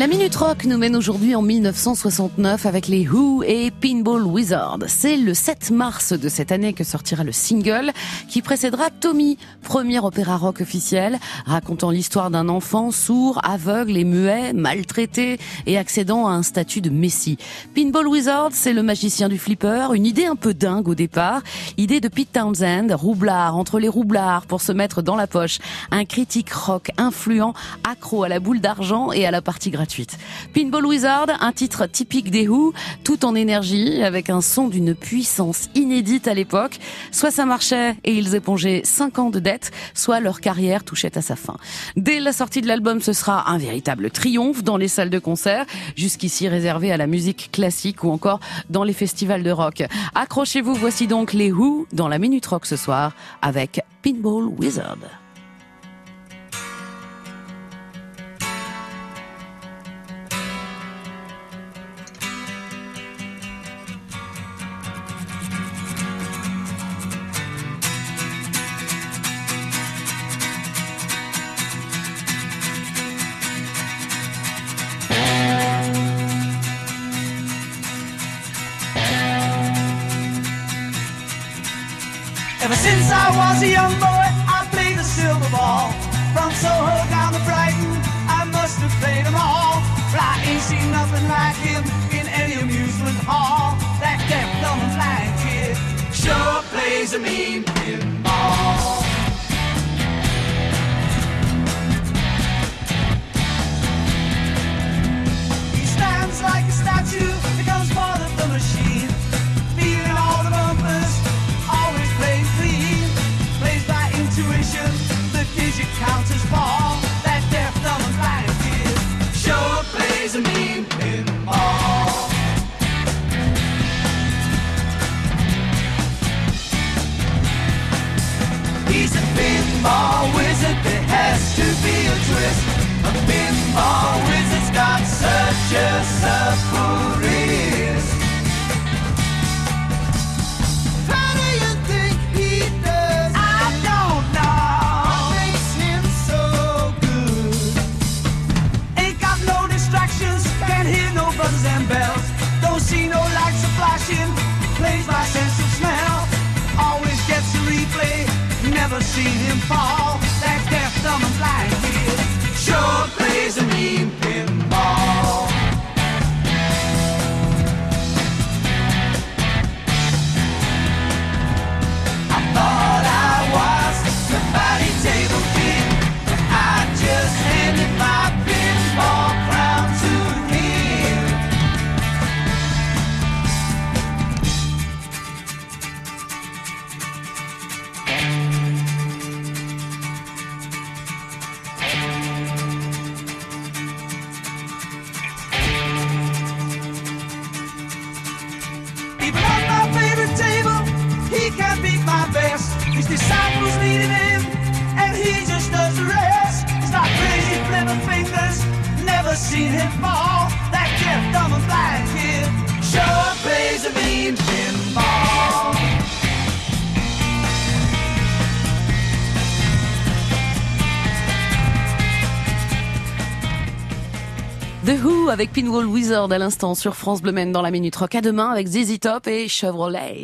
La Minute Rock nous mène aujourd'hui en 1969 avec les Who et Pinball Wizard. C'est le 7 mars de cette année que sortira le single qui précédera Tommy, premier opéra rock officiel, racontant l'histoire d'un enfant sourd, aveugle et muet, maltraité et accédant à un statut de messie. Pinball Wizard, c'est le magicien du flipper, une idée un peu dingue au départ, idée de Pete Townsend, roublard entre les roublards pour se mettre dans la poche, un critique rock influent, accro à la boule d'argent et à la partie gratuite. Pinball Wizard, un titre typique des Who, tout en énergie, avec un son d'une puissance inédite à l'époque. Soit ça marchait et ils épongeaient 5 ans de dettes, soit leur carrière touchait à sa fin. Dès la sortie de l'album, ce sera un véritable triomphe dans les salles de concert, jusqu'ici réservé à la musique classique ou encore dans les festivals de rock. Accrochez-vous, voici donc les Who dans la Minute Rock ce soir avec Pinball Wizard. Ever since I was a young boy, I played the silver ball. From Soho down to Brighton, I must have played them all. But I ain't seen nothing like him in any amusement hall. That deaf, dumb, and blind kid sure plays a mean pinball. Buzzes and bells. Don't see no lights a flashing, plays by sense of smell. Always gets a replay, never seen him fall. That deaf, dumb, and blind kid sure plays The Who avec Pinball Wizard à l'instant sur France Bleu dans la Minute Rock. À demain avec ZZ Top et Chevrolet.